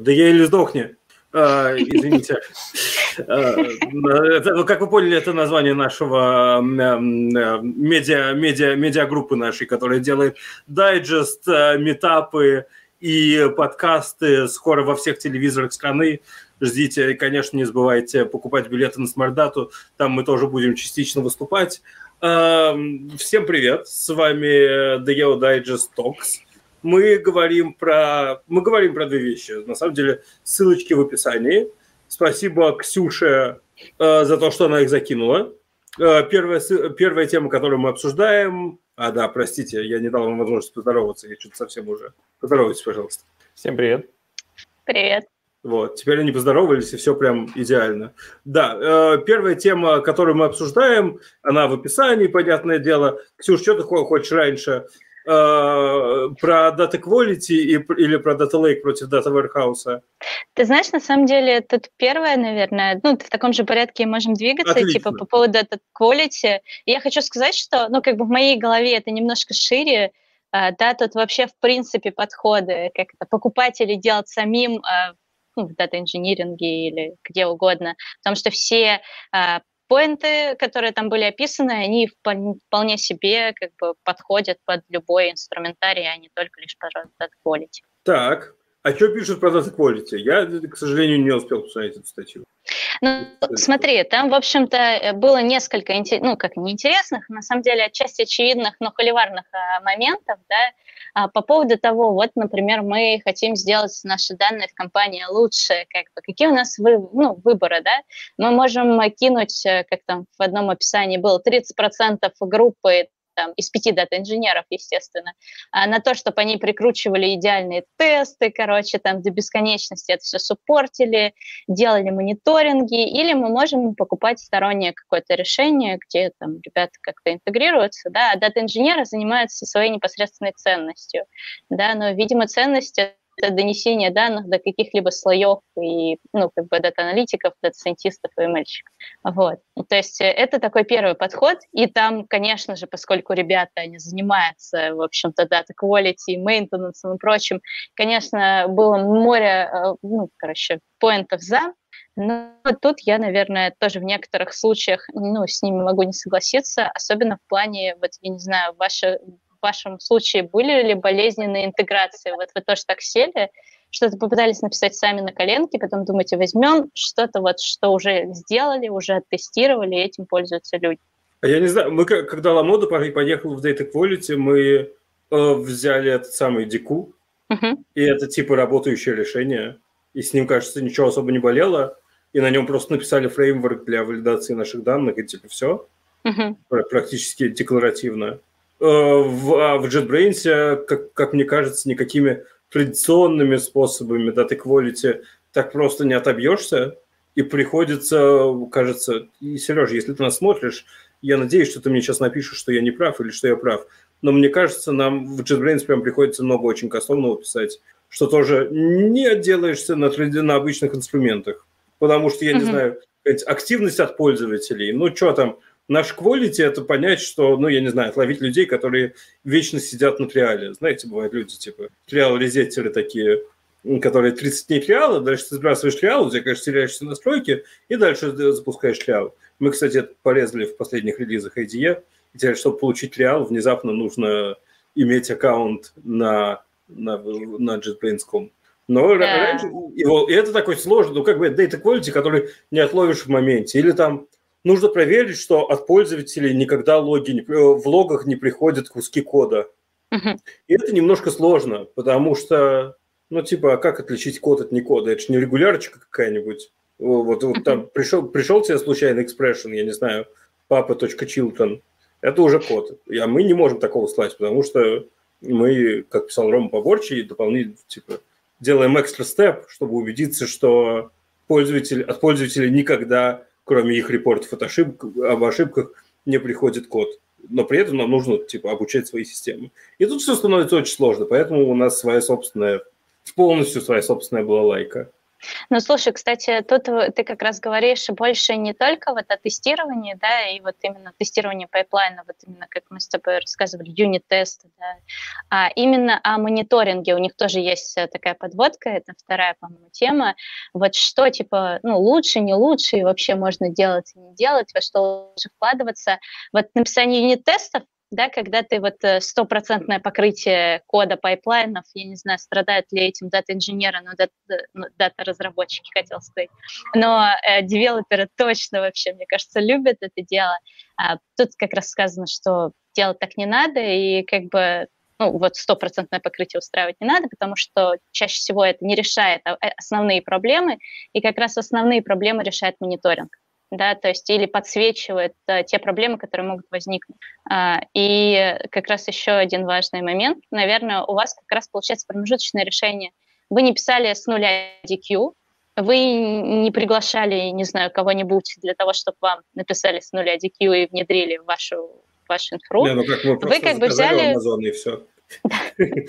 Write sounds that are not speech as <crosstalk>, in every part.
Да я или сдохни. А, извините. А, ну, как вы поняли, это название нашего медиа, медиа, медиагруппы нашей, которая делает дайджест, э, метапы и подкасты скоро во всех телевизорах страны. Ждите, конечно, не забывайте покупать билеты на Смардату, там мы тоже будем частично выступать. Всем привет, с вами The Yellow Digest Talks мы говорим про, мы говорим про две вещи. На самом деле, ссылочки в описании. Спасибо Ксюше э, за то, что она их закинула. Э, первая, первая тема, которую мы обсуждаем... А, да, простите, я не дал вам возможность поздороваться. Я что-то совсем уже... Поздоровайтесь, пожалуйста. Всем привет. Привет. Вот, теперь они поздоровались, и все прям идеально. Да, э, первая тема, которую мы обсуждаем, она в описании, понятное дело. Ксюш, что ты хочешь раньше? Э, про Data Quality и, или про Data Lake против Data Warehouse? Ты знаешь, на самом деле, тут первое, наверное, ну, в таком же порядке можем двигаться, Отлично. типа, по поводу Data Quality. я хочу сказать, что, ну, как бы в моей голове это немножко шире, э, да, тут вообще, в принципе, подходы, как это, покупатели делать самим, э, ну, в дата-инжиниринге или где угодно, потому что все поинты, которые там были описаны, они вполне себе как бы подходят под любой инструментарий, а не только лишь под Quality. Так, а что пишут про Data Quality? Я, к сожалению, не успел посмотреть эту статью. Ну, смотри, там, в общем-то, было несколько, ну, как неинтересных, на самом деле, отчасти очевидных, но холиварных а, моментов, да, а, по поводу того, вот, например, мы хотим сделать наши данные в компании лучше, как бы, какие у нас вы, ну, выборы, да, мы можем кинуть, э, как там в одном описании было, 30% группы там, из пяти дата-инженеров, естественно, а на то, чтобы они прикручивали идеальные тесты, короче, там до бесконечности это все суппортили, делали мониторинги, или мы можем покупать стороннее какое-то решение, где там ребята как-то интегрируются, да, а дата-инженеры занимаются своей непосредственной ценностью, да, но, видимо, ценность донесение данных до каких-либо слоев и, ну, как бы дата-аналитиков, дата-сайентистов и ML Вот. То есть э, это такой первый подход, и там, конечно же, поскольку ребята, они занимаются, в общем-то, дата quality, maintenance и прочим, конечно, было море, э, ну, короче, поинтов за, но тут я, наверное, тоже в некоторых случаях, ну, с ними могу не согласиться, особенно в плане, вот, я не знаю, ваше в вашем случае были ли болезненные интеграции? Вот вы тоже так сели, что-то попытались написать сами на коленке, потом думаете, возьмем что-то вот, что уже сделали, уже оттестировали, и этим пользуются люди. А я не знаю, мы когда Ламода поехал в Data Quality, мы э, взяли этот самый Дику, uh-huh. и это типа работающее решение, и с ним, кажется, ничего особо не болело, и на нем просто написали фреймворк для валидации наших данных, и типа все, uh-huh. практически декларативно. Э, в, а в JetBrains, как, как мне кажется, никакими традиционными способами. Data quality так просто не отобьешься, и приходится, кажется, и, Сережа, если ты нас смотришь, я надеюсь, что ты мне сейчас напишешь, что я не прав или что я прав, но мне кажется, нам в JetBrains прям приходится много очень кастомного писать, что тоже не делаешься на, на обычных инструментах, потому что, я mm-hmm. не знаю, активность от пользователей, ну что там, Наш quality – это понять, что, ну, я не знаю, отловить людей, которые вечно сидят на триале. Знаете, бывают люди, типа, триал-резеттеры такие, которые 30 дней триала, дальше ты сбрасываешь триал, у тебя, конечно, теряешься настройки, и дальше запускаешь триал. Мы, кстати, это порезали в последних релизах IDE, и теперь, чтобы получить триал, внезапно нужно иметь аккаунт на, на, на JetBrains.com. Но yeah. раньше его, и это такой сложный, ну, как бы data quality, который не отловишь в моменте. Или там нужно проверить, что от пользователей никогда логи не, э, в логах не приходят куски кода. Uh-huh. И это немножко сложно, потому что, ну, типа, а как отличить код от не кода? Это же не регулярочка какая-нибудь. Вот, вот там пришел, пришел тебе случайно expression, я не знаю, папа.chilton, это уже код. А мы не можем такого слать, потому что мы, как писал Рома Поборчий, дополнительно, типа, делаем экстра степ, чтобы убедиться, что пользователь, от пользователя никогда кроме их репортов от ошибок, об ошибках, не приходит код. Но при этом нам нужно типа, обучать свои системы. И тут все становится очень сложно, поэтому у нас своя собственная, полностью своя собственная балалайка. Ну, слушай, кстати, тут ты как раз говоришь больше не только вот о тестировании, да, и вот именно тестирование пайплайна, вот именно как мы с тобой рассказывали, юнит-тесты, да, а именно о мониторинге. У них тоже есть э, такая подводка, это вторая, по-моему, тема. Вот что, типа, ну, лучше, не лучше, и вообще можно делать и не делать, во что лучше вкладываться. Вот написание юнит-тестов, да, когда ты вот э, стопроцентное покрытие кода пайплайнов, я не знаю, страдают ли этим дата-инженеры, но ну, дата-разработчики, хотел сказать, но э, девелоперы точно вообще, мне кажется, любят это дело. А тут как раз сказано, что делать так не надо, и как бы ну, вот стопроцентное покрытие устраивать не надо, потому что чаще всего это не решает а, э, основные проблемы, и как раз основные проблемы решает мониторинг да, то есть или подсвечивает а, те проблемы, которые могут возникнуть. А, и как раз еще один важный момент, наверное, у вас как раз получается промежуточное решение. Вы не писали с нуля DQ, вы не приглашали, не знаю, кого-нибудь для того, чтобы вам написали с нуля DQ и внедрили в вашу, вашу инфру. Не, ну как мы вы как бы взяли... Amazon и все. <laughs>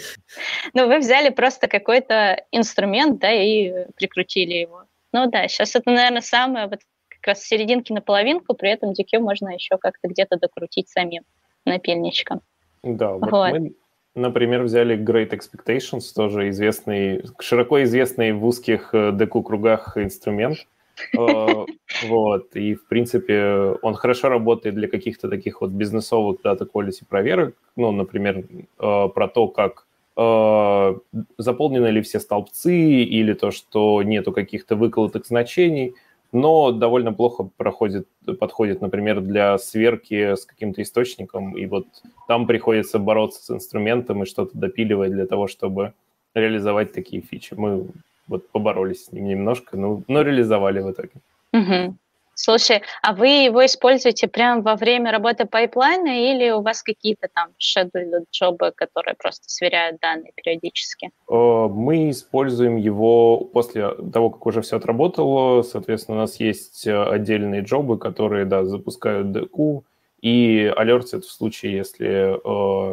Ну, вы взяли просто какой-то инструмент, да, и прикрутили его. Ну да, сейчас это, наверное, самое вот с серединки на половинку, при этом DQ можно еще как-то где-то докрутить самим напильничком. Да, вот, вот. мы, например, взяли Great Expectations, тоже известный, широко известный в узких э, инструмент. <laughs> Э, вот, и, в принципе, он хорошо работает для каких-то таких вот бизнесовых data quality проверок, ну, например, э, про то, как заполнены ли все столбцы или то, что нету каких-то выколотых значений – но довольно плохо проходит, подходит, например, для сверки с каким-то источником, и вот там приходится бороться с инструментом и что-то допиливать для того, чтобы реализовать такие фичи. Мы вот поборолись с ним немножко, но, но реализовали в итоге. Угу. Слушай, а вы его используете прямо во время работы пайплайна или у вас какие-то там scheduled джобы, которые просто сверяют данные периодически? Э, мы используем его после того, как уже все отработало. Соответственно, у нас есть э, отдельные джобы, которые, да, запускают DQ и алертят в случае, если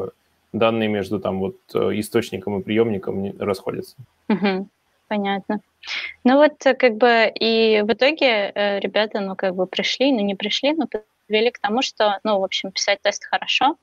э, данные между там вот источником и приемником расходятся. Угу. Понятно. Ну вот э, как бы и в итоге э, ребята, ну как бы пришли, ну не пришли, но привели к тому, что, ну, в общем, писать тест хорошо,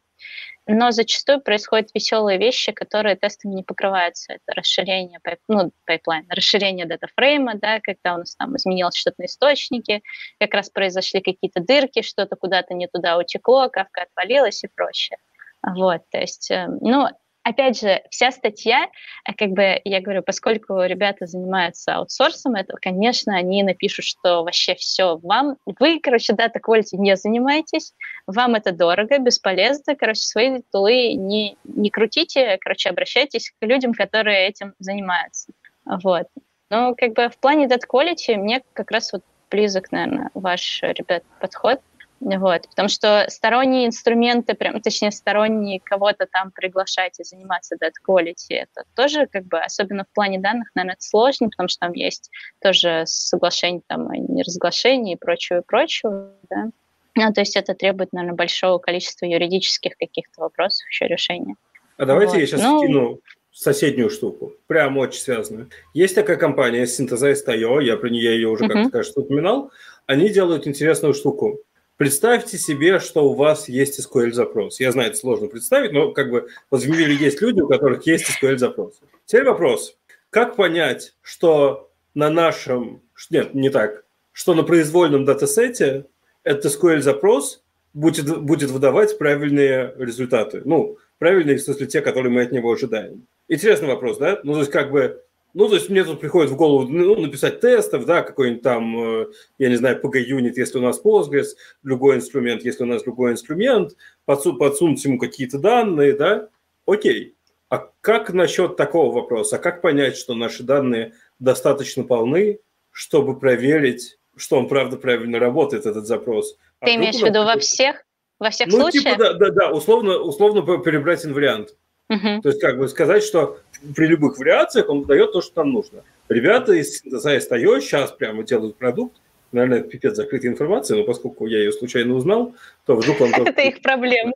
но зачастую происходят веселые вещи, которые тестами не покрываются. Это расширение ну, пайплайна, расширение датафрейма, да, когда у нас там изменилось что-то на источнике, как раз произошли какие-то дырки, что-то куда-то не туда утекло, Kafka отвалилась и прочее. Вот, то есть, э, ну, опять же, вся статья, э, как бы я говорю, поскольку ребята занимаются аутсорсом, это, конечно, они напишут, что вообще все вам, вы, короче, data quality не занимаетесь, вам это дорого, бесполезно, короче, свои тулы не, не крутите, короче, обращайтесь к людям, которые этим занимаются. Вот. Но как бы в плане data quality мне как раз вот близок, наверное, ваш, ребят, подход – вот, потому что сторонние инструменты, прям, точнее, сторонние кого-то там приглашать и заниматься data quality, это тоже, как бы, особенно в плане данных, наверное, это сложно, потому что там есть тоже соглашение там о неразглашении и прочего, и прочего, да. Ну, то есть это требует, наверное, большого количества юридических каких-то вопросов еще решения. А давайте вот. я сейчас ну, скину соседнюю штуку, прям очень связанную. Есть такая компания Synthesize.io, я про нее ее уже uh-huh. как-то, кажется, упоминал. Они делают интересную штуку. Представьте себе, что у вас есть SQL-запрос. Я знаю, это сложно представить, но как бы вот в мире есть люди, у которых есть SQL-запрос. Теперь вопрос. Как понять, что на нашем... Нет, не так. Что на произвольном датасете этот SQL-запрос будет, будет выдавать правильные результаты. Ну, правильные, в смысле, те, которые мы от него ожидаем. Интересный вопрос, да? Ну, то есть, как бы, ну, то есть мне тут приходит в голову ну, написать тестов, да, какой-нибудь там, э, я не знаю, PG-юнит, если у нас Postgres, любой инструмент, если у нас другой инструмент, подсу подсунуть ему какие-то данные, да, окей. А как насчет такого вопроса? А как понять, что наши данные достаточно полны, чтобы проверить, что он правда правильно работает, этот запрос? А Ты имеешь в виду во всех, во всех ну, случаях? Типа, да, да, да, условно, условно перебрать инвариант. Uh-huh. То есть как бы сказать, что при любых вариациях он дает то, что нам нужно. Ребята из Synthesize IO сейчас прямо делают продукт, наверное, это пипец закрытой информации, но поскольку я ее случайно узнал, то вдруг он... <laughs> Это их проблема.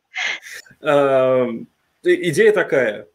А, идея такая.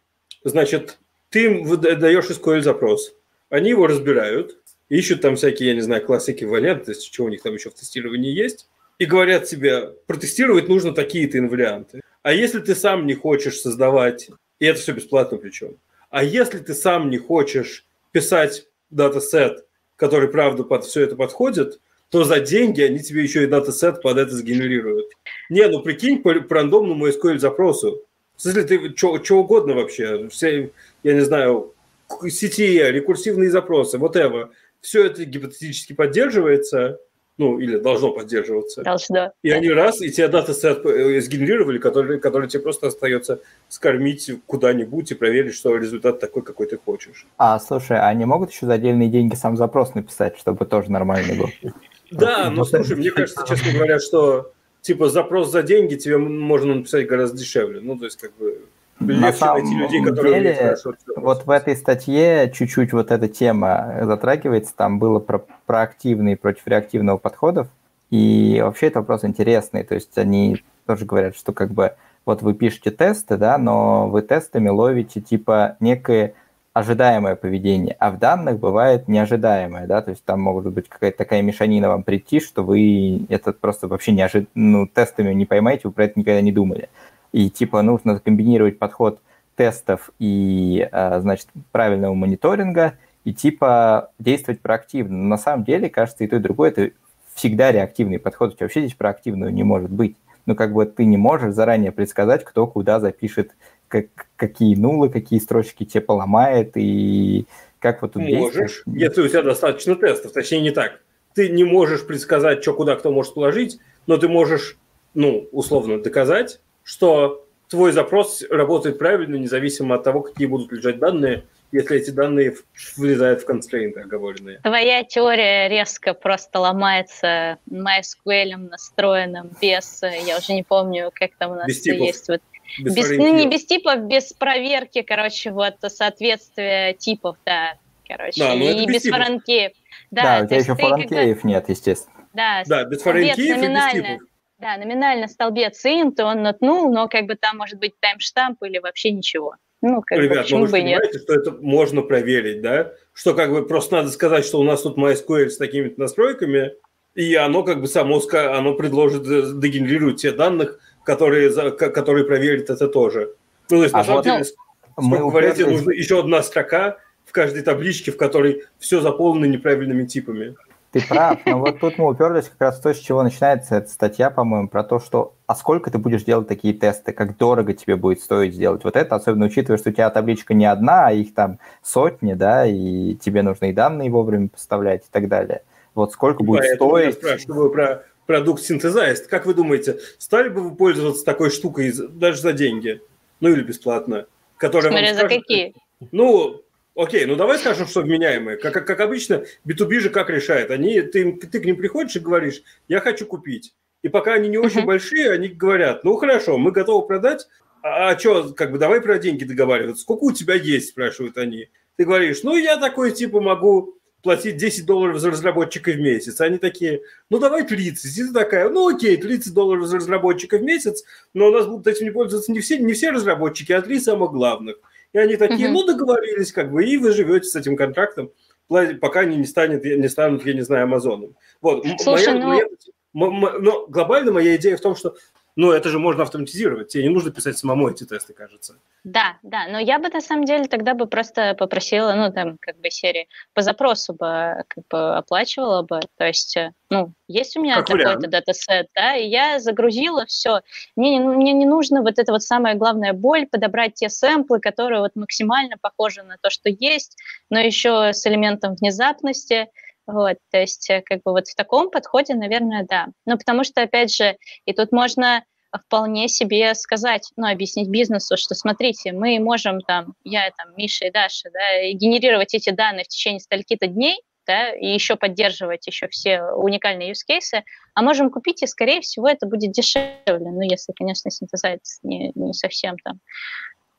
Значит, ты им даешь SQL запрос, они его разбирают, ищут там всякие, я не знаю, классики варианты, что у них там еще в тестировании есть, и говорят тебе, протестировать нужно такие-то инварианты. А если ты сам не хочешь создавать, и это все бесплатно причем, а если ты сам не хочешь писать датасет, который, правда, под все это подходит, то за деньги они тебе еще и датасет под это сгенерируют. Не, ну прикинь по, по рандомному SQL запросу. В смысле, ты что угодно вообще, все, я не знаю, CTE, рекурсивные запросы, whatever, все это гипотетически поддерживается, ну, или должно поддерживаться. Должно. И они раз, и тебе датасет э, сгенерировали, который, который тебе просто остается скормить куда-нибудь и проверить, что результат такой, какой ты хочешь. А, слушай, а они могут еще за отдельные деньги сам запрос написать, чтобы тоже нормальный был? <laughs> Да, ну, слушай, мне кажется, честно говоря, что, типа, запрос за деньги тебе можно написать гораздо дешевле. Ну, то есть, как бы, на самом людей, деле, хорошо вот в этой статье чуть-чуть вот эта тема затрагивается, там было про проактивные против реактивного подходов, и вообще это вопрос интересный, то есть они тоже говорят, что как бы вот вы пишете тесты, да, но вы тестами ловите типа некое ожидаемое поведение, а в данных бывает неожидаемое, да, то есть там может быть какая-то такая мешанина вам прийти, что вы это просто вообще не ожид... ну, тестами не поймаете, вы про это никогда не думали и типа нужно комбинировать подход тестов и, а, значит, правильного мониторинга, и типа действовать проактивно. Но на самом деле, кажется, и то, и другое это всегда реактивный подход. У тебя вообще здесь проактивного не может быть. Ну, как бы ты не можешь заранее предсказать, кто куда запишет, как, какие нулы, какие строчки тебе поломает, и как вот тут Можешь, если у тебя достаточно тестов, точнее не так. Ты не можешь предсказать, что куда кто может положить, но ты можешь, ну, условно доказать, что твой запрос работает правильно, независимо от того, какие будут лежать данные, если эти данные влезают в констрейнты оговоренные. Твоя теория резко просто ломается MySQL настроенным без, я уже не помню, как там у нас без типов. есть. Вот, без, без ну, не без типов, без проверки, короче, вот соответствия типов, да, короче, да, ну и без типов. фаранкеев. Да, да у тебя еще фаранкеев как... нет, естественно. Да, да без фаранкеев и без типов. Да, номинально столбец int, он натнул, но как бы там может быть таймштамп или вообще ничего. Ну, как Ребят, бы, почему ну вы бы нет? понимаете, что это можно проверить, да? Что как бы просто надо сказать, что у нас тут MySQL с такими-то настройками, и оно как бы само оно предложит, дегенерирует те данных, которые, которые проверят это тоже. Ну, то есть, а на вот, самом деле, мы говоря, тебе нужна еще одна строка в каждой табличке, в которой все заполнено неправильными типами. Ты прав, но вот тут мы уперлись как раз в то, с чего начинается эта статья, по-моему, про то, что а сколько ты будешь делать такие тесты, как дорого тебе будет стоить сделать вот это, особенно учитывая, что у тебя табличка не одна, а их там сотни, да, и тебе нужно и данные вовремя поставлять и так далее. Вот сколько будет Поэтому стоить... Я спрашиваю про продукт синтезайст. Как вы думаете, стали бы вы пользоваться такой штукой даже за деньги? Ну или бесплатно? Которая Смотря за скажет, какие? Ну, Окей, ну давай скажем, что вменяемые. Как, как, как обычно, B2B же как решает? Они, ты, ты к ним приходишь и говоришь, я хочу купить. И пока они не очень uh-huh. большие, они говорят, ну хорошо, мы готовы продать, а, а что, как бы давай про деньги договариваться. Сколько у тебя есть, спрашивают они. Ты говоришь, ну я такой типа могу платить 10 долларов за разработчика в месяц. Они такие, ну давай 30. И ты такая, ну окей, 30 долларов за разработчика в месяц, но у нас будут этим не пользоваться не все, не все разработчики, а три самых главных – и они такие, ну, договорились, как бы, и вы живете с этим контрактом, пока они не, станет, не станут, я не знаю, Амазоном. Вот. Слушай, моя, ну... моя, но глобально моя идея в том, что ну, это же можно автоматизировать. Тебе не нужно писать самому эти тесты, кажется. Да, да. Но я бы на самом деле тогда бы просто попросила, ну, там, как бы серии по запросу бы как бы оплачивала бы. То есть, э, ну, есть у меня такой-то датасет, да, и я загрузила все. Мне, мне не нужно вот это вот самая главная боль, подобрать те сэмплы, которые вот максимально похожи на то, что есть, но еще с элементом внезапности. Вот, то есть э, как бы вот в таком подходе, наверное, да. Ну, потому что, опять же, и тут можно вполне себе сказать, ну, объяснить бизнесу, что смотрите, мы можем там, я там, Миша и Даша, да, генерировать эти данные в течение стольки-то дней, да, и еще поддерживать еще все уникальные use cases, а можем купить, и, скорее всего, это будет дешевле, ну, если, конечно, синтезайз не, не совсем там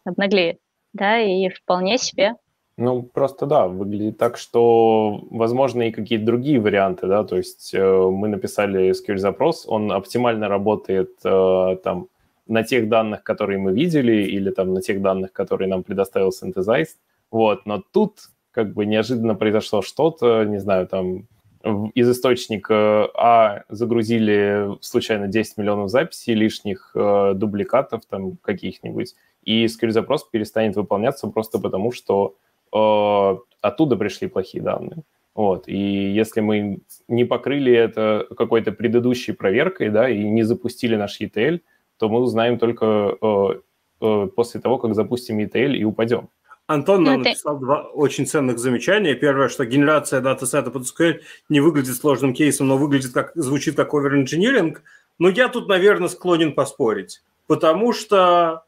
обнаглеет, да, и вполне себе ну, просто да, выглядит так, что возможно и какие-то другие варианты, да, то есть э, мы написали SQL-запрос, он оптимально работает э, там на тех данных, которые мы видели, или там на тех данных, которые нам предоставил Synthesize, вот, но тут как бы неожиданно произошло что-то, не знаю, там из источника А загрузили случайно 10 миллионов записей лишних, э, дубликатов там каких-нибудь, и SQL-запрос перестанет выполняться просто потому, что оттуда пришли плохие данные. Вот. И если мы не покрыли это какой-то предыдущей проверкой, да, и не запустили наш ETL, то мы узнаем только э, э, после того, как запустим ETL и упадем. Антон нам ну, написал два очень ценных замечания. Первое, что генерация датасета под SQL не выглядит сложным кейсом, но выглядит как, звучит как оверинжиниринг. Но я тут, наверное, склонен поспорить, потому что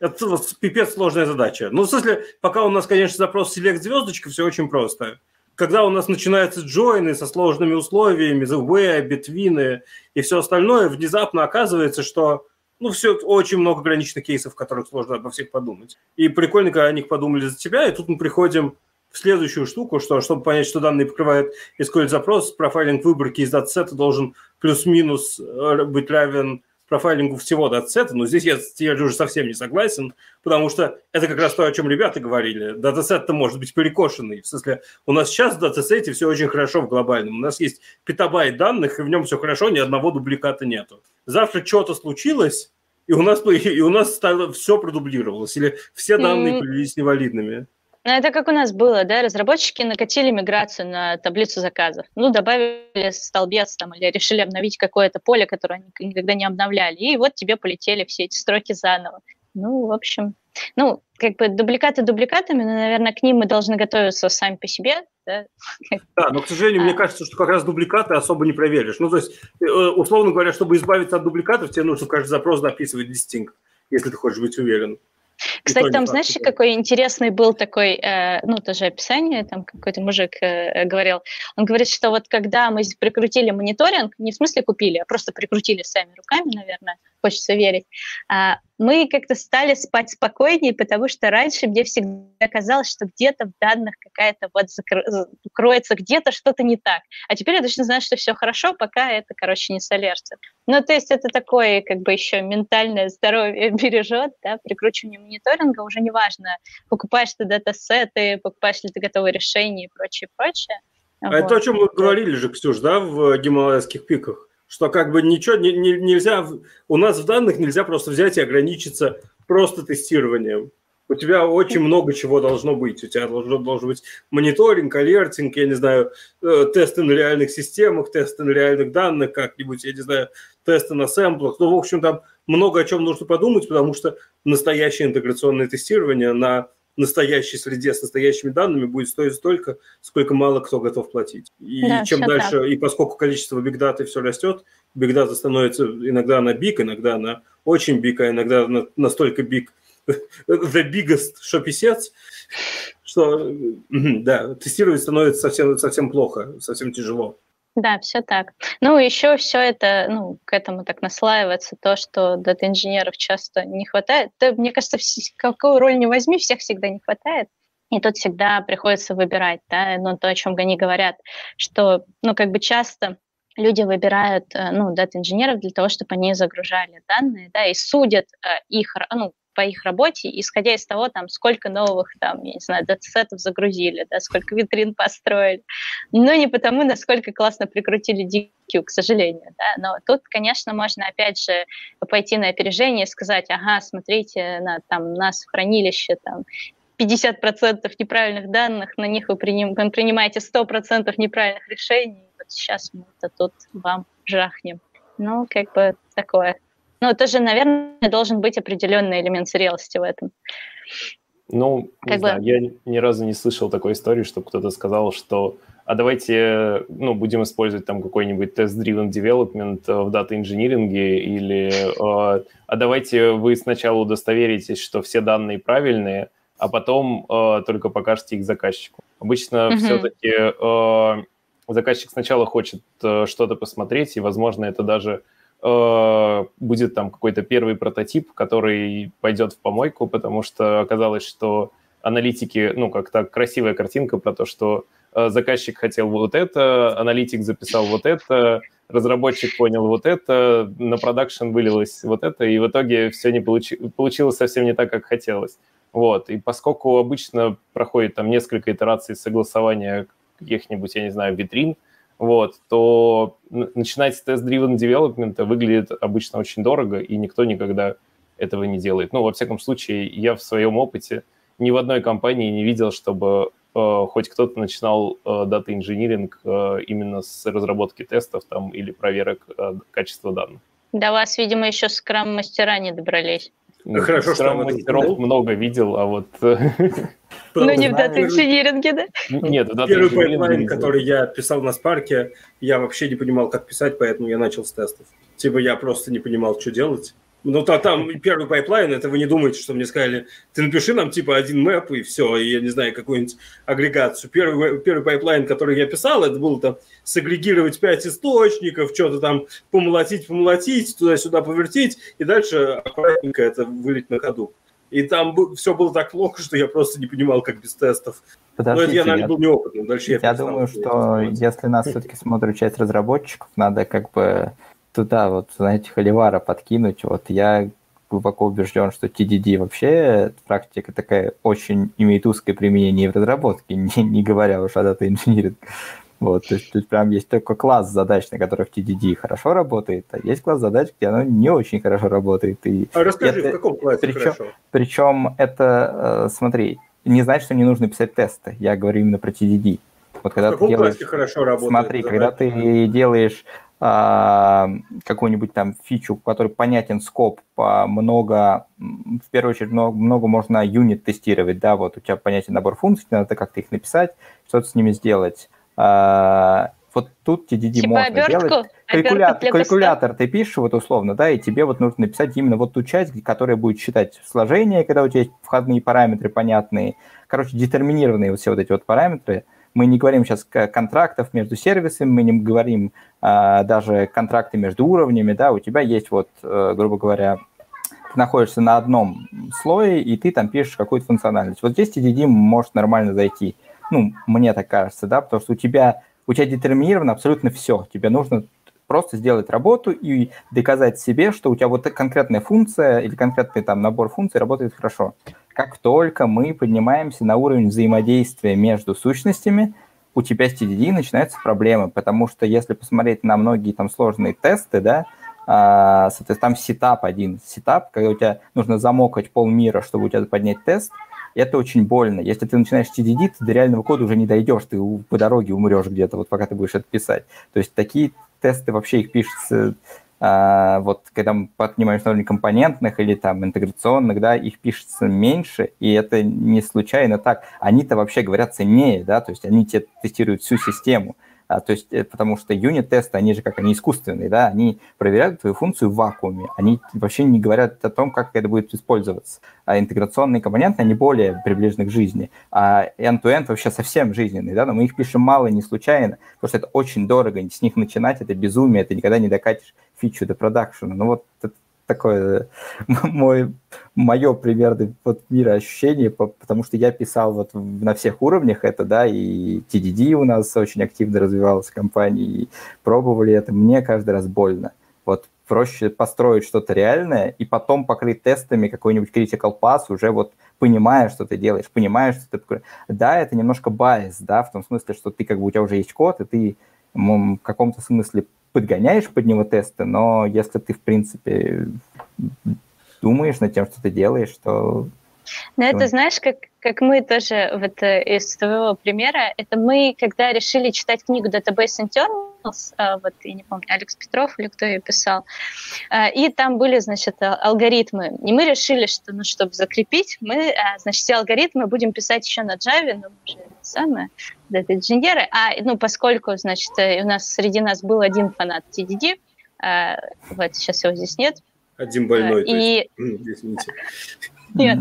это пипец сложная задача. Ну, в смысле, пока у нас, конечно, запрос select звездочка, все очень просто. Когда у нас начинаются джойны со сложными условиями, the way, between и все остальное, внезапно оказывается, что ну, все очень много ограниченных кейсов, в которых сложно обо всех подумать. И прикольно, когда о них подумали за тебя, и тут мы приходим в следующую штуку, что чтобы понять, что данные покрывает SQL-запрос, профайлинг выборки из датасета должен плюс-минус э, быть равен профайлингу всего датасета, но здесь я, я уже совсем не согласен, потому что это как раз то, о чем ребята говорили. Датасет-то может быть перекошенный. В смысле, у нас сейчас в датасете все очень хорошо в глобальном. У нас есть петабайт данных, и в нем все хорошо, ни одного дубликата нету. Завтра что-то случилось, и у нас, и у нас стало, все продублировалось, или все данные mm-hmm. появились невалидными. Ну, это как у нас было, да, разработчики накатили миграцию на таблицу заказов. Ну, добавили столбец там или решили обновить какое-то поле, которое они никогда не обновляли. И вот тебе полетели все эти строки заново. Ну, в общем, ну, как бы дубликаты дубликатами, но, наверное, к ним мы должны готовиться сами по себе. Да, да но, к сожалению, а. мне кажется, что как раз дубликаты особо не проверишь. Ну, то есть, э, условно говоря, чтобы избавиться от дубликатов, тебе нужно каждый запрос записывать дистинкт, если ты хочешь быть уверен. Кстати, там, знаешь, факт, какой интересный был такой, э, ну, тоже описание, там какой-то мужик э, говорил. Он говорит, что вот когда мы прикрутили мониторинг, не в смысле купили, а просто прикрутили сами руками, наверное, хочется верить, э, мы как-то стали спать спокойнее, потому что раньше мне всегда казалось, что где-то в данных какая-то вот закро- кроется где-то что-то не так. А теперь я точно знаю, что все хорошо, пока это, короче, не солерцит. Ну, то есть это такое, как бы еще ментальное здоровье <laughs> бережет, да, прикручивание мониторинга, уже не важно, покупаешь ты датасеты, покупаешь ли ты готовые решения и прочее, прочее. А вот. это о чем мы говорили же, Ксюш, да, в гималайских пиках? Что как бы ничего не, не, нельзя, у нас в данных нельзя просто взять и ограничиться просто тестированием. У тебя очень много чего должно быть. У тебя должен, должен быть мониторинг, алертинг, я не знаю, э, тесты на реальных системах, тесты на реальных данных как-нибудь, я не знаю, тесты на сэмплах. Ну, в общем, там много о чем нужно подумать, потому что настоящее интеграционное тестирование на настоящей среде с настоящими данными будет стоить столько, сколько мало кто готов платить. И да, чем дальше, так. и поскольку количество бигдаты все растет, бигдата становится иногда на биг, иногда на очень биг, а иногда на, настолько биг, <laughs> the biggest шописец, что да, тестировать становится совсем, совсем плохо, совсем тяжело. Да, все так. Ну, еще все это, ну, к этому так наслаивается то, что дата-инженеров часто не хватает. Да, мне кажется, какую роль не возьми, всех всегда не хватает. И тут всегда приходится выбирать, да, ну, то, о чем они говорят, что, ну, как бы часто люди выбирают, э, ну, дата-инженеров для того, чтобы они загружали данные, да, и судят э, их, ну, по их работе, исходя из того, там, сколько новых, там, я не знаю, датасетов загрузили, да, сколько витрин построили. Но не потому, насколько классно прикрутили DQ, к сожалению. Да. Но тут, конечно, можно, опять же, пойти на опережение и сказать, ага, смотрите, на, там, у нас хранилище там, 50% неправильных данных, на них вы приним, принимаете 100% неправильных решений. Вот сейчас мы это тут вам жахнем. Ну, как бы такое. Ну, тоже, наверное, должен быть определенный элемент зрелости в этом. Ну, как не бы... знаю, я ни разу не слышал такой истории, чтобы кто-то сказал, что а давайте, ну, будем использовать там какой-нибудь тест-driven development в дата-инжиниринге или э, а давайте вы сначала удостоверитесь, что все данные правильные, а потом э, только покажете их заказчику. Обычно mm-hmm. все-таки э, заказчик сначала хочет э, что-то посмотреть, и, возможно, это даже будет там какой-то первый прототип, который пойдет в помойку, потому что оказалось, что аналитики, ну, как-то красивая картинка про то, что э, заказчик хотел вот это, аналитик записал вот это, разработчик понял вот это, на продакшн вылилось вот это, и в итоге все не получи... получилось совсем не так, как хотелось. Вот, и поскольку обычно проходит там несколько итераций согласования каких-нибудь, я не знаю, витрин, вот, то начинать с тест-driven development выглядит обычно очень дорого, и никто никогда этого не делает. Ну, во всяком случае, я в своем опыте ни в одной компании не видел, чтобы э, хоть кто-то начинал э, дата-инжиниринг э, именно с разработки тестов там или проверок э, качества данных. До вас, видимо, еще скрам-мастера не добрались. Ну, Хорошо, скрам-мастеров много видел, а вот... <laughs> Ну, не в дата-инжиниринге, да? Нет, в Первый пайплайн, который я писал на Spark е, я вообще не понимал, как писать, поэтому я начал с тестов. Типа я просто не понимал, что делать. Ну, то там первый пайплайн, это вы не думаете, что мне сказали, ты напиши нам типа один map и все, и я не знаю, какую-нибудь агрегацию. Первый, первый пайплайн, который я писал, это было там сагрегировать пять источников, что-то там помолотить, помолотить, туда-сюда повертить, и дальше аккуратненько это вылить на ходу. И там все было так плохо, что я просто не понимал, как без тестов. Подождите, Но это я, наверное, был неопытным. Дальше я, я думаю, что если нас все-таки смотрит часть разработчиков, надо как бы туда вот, знаете, холивара подкинуть. Вот я глубоко убежден, что TDD вообще практика такая очень имеет узкое применение в разработке, <laughs> не, не говоря уж о дата инжиниринг. Вот, то есть тут прям есть только класс задач, на которых TDD хорошо работает, а есть класс задач, где оно не очень хорошо работает. И а расскажи, это, в каком классе причем, хорошо? Причем это, э, смотри, не значит, что не нужно писать тесты. Я говорю именно про TDD. Вот когда в каком ты делаешь, классе хорошо работает? Смотри, когда ты делаешь какую-нибудь там фичу, в которой понятен скоп, много, в первую очередь, много, много можно юнит тестировать, да, вот у тебя понятен набор функций, надо как-то их написать, что-то с ними сделать. А, вот тут TDD типа можно обертку? делать. Калькулятор, калькулятор ты пишешь вот условно, да, и тебе вот нужно написать именно вот ту часть, которая будет считать сложение, когда у тебя есть входные параметры понятные, короче, детерминированные вот все вот эти вот параметры – мы не говорим сейчас контрактов между сервисами, мы не говорим а, даже контракты между уровнями, да, у тебя есть вот, а, грубо говоря, ты находишься на одном слое, и ты там пишешь какую-то функциональность. Вот здесь TDD может нормально зайти. Ну, мне так кажется, да, потому что у тебя, у тебя детерминировано абсолютно все. Тебе нужно просто сделать работу и доказать себе, что у тебя вот конкретная функция или конкретный там набор функций работает хорошо. Как только мы поднимаемся на уровень взаимодействия между сущностями, у тебя с TDD начинаются проблемы, потому что если посмотреть на многие там сложные тесты, да, а, там сетап один, сетап, когда у тебя нужно замокать полмира, чтобы у тебя поднять тест, это очень больно. Если ты начинаешь TDD, ты до реального кода уже не дойдешь, ты по дороге умрешь где-то, вот пока ты будешь это писать. То есть такие тесты вообще их пишется, вот когда мы поднимаем уровень компонентных или там интеграционных, да, их пишется меньше, и это не случайно так. Они-то вообще говорят ценнее, да, то есть они тебе тестируют всю систему. А, то есть, э, потому что юнит-тесты, они же как, они искусственные, да, они проверяют твою функцию в вакууме, они вообще не говорят о том, как это будет использоваться. А интеграционные компоненты, они более приближены к жизни, а end-to-end вообще совсем жизненные, да, но мы их пишем мало не случайно, потому что это очень дорого, с них начинать, это безумие, ты никогда не докатишь фичу до продакшена. Ну вот такое <laughs> мой, мое примерно вот мироощущение, потому что я писал вот на всех уровнях это, да, и TDD у нас очень активно развивалась в компании, и пробовали это, мне каждый раз больно. Вот проще построить что-то реальное и потом покрыть тестами какой-нибудь critical pass, уже вот понимая, что ты делаешь, понимаешь, что ты... Да, это немножко байс, да, в том смысле, что ты как бы у тебя уже есть код, и ты в каком-то смысле подгоняешь под него тесты, но если ты, в принципе, думаешь над тем, что ты делаешь, то... Ну, это знаешь, как, как мы тоже вот э, из твоего примера, это мы, когда решили читать книгу Database Internals, а, вот, я не помню, Алекс Петров или кто ее писал, а, и там были, значит, алгоритмы, и мы решили, что, ну, чтобы закрепить, мы, а, значит, все алгоритмы будем писать еще на Java, но уже самое, дата-инженеры, а, ну, поскольку, значит, э, у нас среди нас был один фанат TDD, вот, сейчас его здесь нет, один больной. И... Извините. Нет,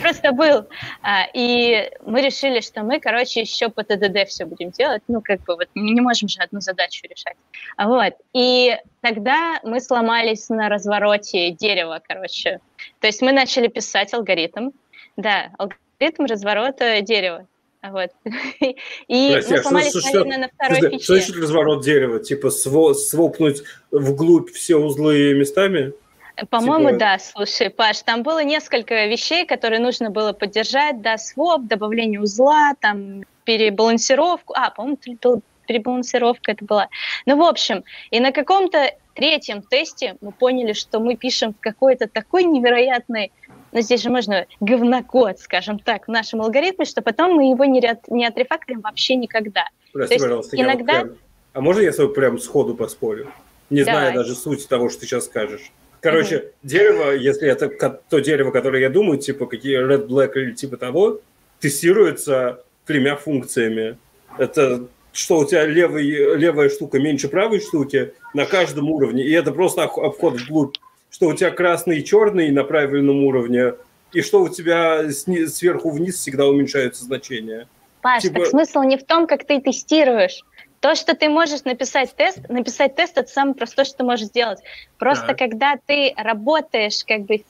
просто был. А, и мы решили, что мы, короче, еще по ТДД все будем делать. Ну, как бы вот мы не можем же одну задачу решать. Вот. И тогда мы сломались на развороте дерева, короче. То есть мы начали писать алгоритм. Да, алгоритм разворота дерева. Вот. <laughs> И Прости, мы сломались, что, наверное, что, на второй что, фиче. Что значит разворот дерева? Типа свопнуть вглубь все узлы местами? По-моему, типа... да, слушай, Паш, там было несколько вещей, которые нужно было поддержать, да, своп, добавление узла, там, перебалансировку, а, по-моему, перебалансировка это была. Ну, в общем, и на каком-то третьем тесте мы поняли, что мы пишем в какой-то такой невероятный но здесь же можно говнокод, скажем так, в нашем алгоритме, что потом мы его не, не отрефакторим вообще никогда. Прости, То пожалуйста, есть, иногда... Вот прям... А можно я с тобой прям сходу поспорю? Не Давай. зная даже суть того, что ты сейчас скажешь. Короче, угу. дерево, если это то дерево, которое я думаю, типа какие Red Black или типа того, тестируется тремя функциями. Это что у тебя левый, левая штука меньше правой штуки на каждом уровне, и это просто обход вглубь что у тебя красный и черный на правильном уровне, и что у тебя сверху вниз всегда уменьшаются значения. Паш, типа... так смысл не в том, как ты тестируешь. То, что ты можешь написать тест, написать тест, это самое простое, что ты можешь сделать. Просто да. когда ты работаешь, как бы,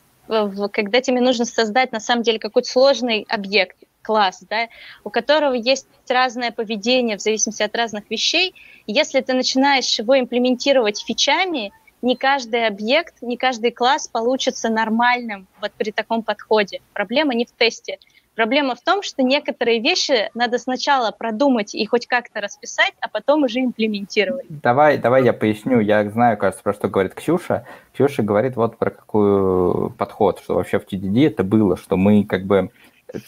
когда тебе нужно создать на самом деле какой-то сложный объект, класс, да, у которого есть разное поведение в зависимости от разных вещей, если ты начинаешь его имплементировать фичами, не каждый объект, не каждый класс получится нормальным вот при таком подходе. Проблема не в тесте. Проблема в том, что некоторые вещи надо сначала продумать и хоть как-то расписать, а потом уже имплементировать. Давай, давай я поясню. Я знаю, кажется, про что говорит Ксюша. Ксюша говорит вот про какой подход, что вообще в TDD это было, что мы как бы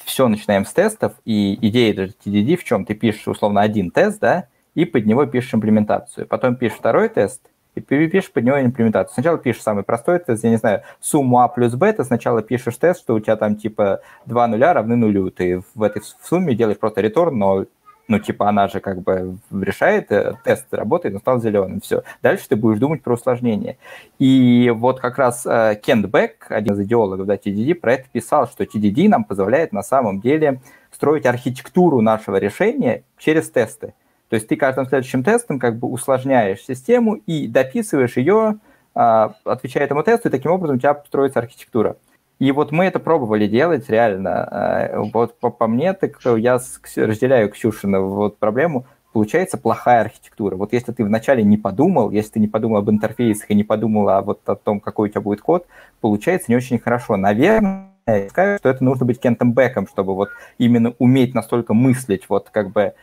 все начинаем с тестов, и идея даже TDD в чем? Ты пишешь условно один тест, да, и под него пишешь имплементацию. Потом пишешь второй тест, и пишешь под него имплементацию. Сначала пишешь самый простой тест, я не знаю, сумму А плюс Б, ты сначала пишешь тест, что у тебя там типа 2 нуля равны нулю. Ты в этой сумме делаешь просто реторн, но ну, типа, она же как бы решает, э, тест работает, он стал зеленым, все. Дальше ты будешь думать про усложнение. И вот как раз э, Кент Бек, один из идеологов да, TDD, про это писал, что TDD нам позволяет на самом деле строить архитектуру нашего решения через тесты. То есть ты каждым следующим тестом как бы усложняешь систему и дописываешь ее, а, отвечая этому тесту, и таким образом у тебя строится архитектура. И вот мы это пробовали делать реально. А, вот по, по мне, так я разделяю Ксюшину вот проблему, получается плохая архитектура. Вот если ты вначале не подумал, если ты не подумал об интерфейсах и не подумал о, вот, о том, какой у тебя будет код, получается не очень хорошо. Наверное, скажу, что это нужно быть Кентом Беком, чтобы вот именно уметь настолько мыслить, вот как бы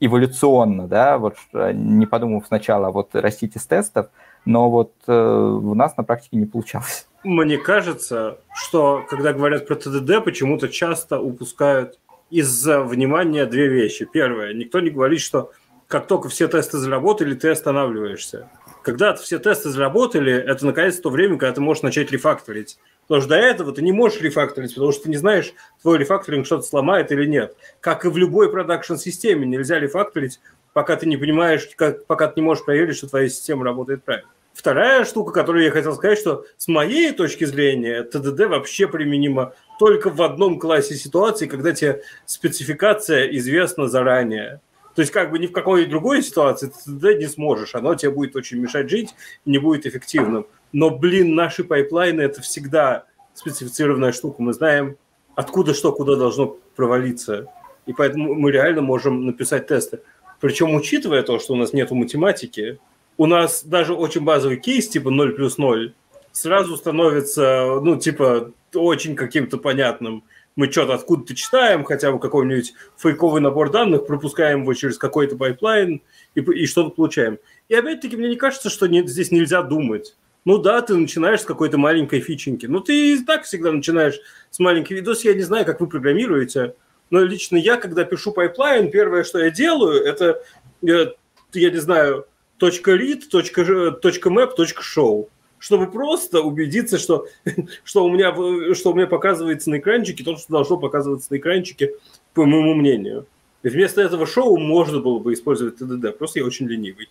эволюционно, да, вот не подумав сначала, вот растить из тестов, но вот э, у нас на практике не получалось. Мне кажется, что когда говорят про ТДД, почему-то часто упускают из-за внимания две вещи. Первое, никто не говорит, что как только все тесты заработали, ты останавливаешься. Когда все тесты заработали, это наконец то время, когда ты можешь начать рефакторить. Потому что до этого ты не можешь рефакторить, потому что ты не знаешь, твой рефакторинг что-то сломает или нет. Как и в любой продакшн-системе, нельзя рефакторить, пока ты не понимаешь, как, пока ты не можешь проверить, что твоя система работает правильно. Вторая штука, которую я хотел сказать, что с моей точки зрения ТДД вообще применимо только в одном классе ситуации, когда тебе спецификация известна заранее. То есть как бы ни в какой другой ситуации ты не сможешь, оно тебе будет очень мешать жить, не будет эффективным. Но, блин, наши пайплайны – это всегда специфицированная штука. Мы знаем, откуда что, куда должно провалиться. И поэтому мы реально можем написать тесты. Причем, учитывая то, что у нас нет математики, у нас даже очень базовый кейс, типа 0 плюс 0, сразу становится, ну, типа, очень каким-то понятным мы что-то откуда-то читаем, хотя бы какой-нибудь фейковый набор данных, пропускаем его через какой-то пайплайн и, и что-то получаем. И опять-таки мне не кажется, что не, здесь нельзя думать. Ну да, ты начинаешь с какой-то маленькой фиченьки. Ну ты и так всегда начинаешь с маленькой видос. Я не знаю, как вы программируете, но лично я, когда пишу пайплайн, первое, что я делаю, это, я, э, я не знаю, .read, .map, .show чтобы просто убедиться, что, <laughs> что, у меня, что у меня показывается на экранчике то, что должно показываться на экранчике, по моему мнению. И вместо этого шоу можно было бы использовать ТДД, просто я очень ленивый.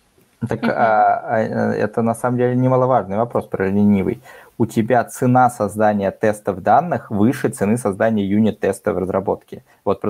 Так а, а, это на самом деле немаловажный вопрос про ленивый. У тебя цена создания тестов данных выше цены создания юнит-теста в разработке. Вот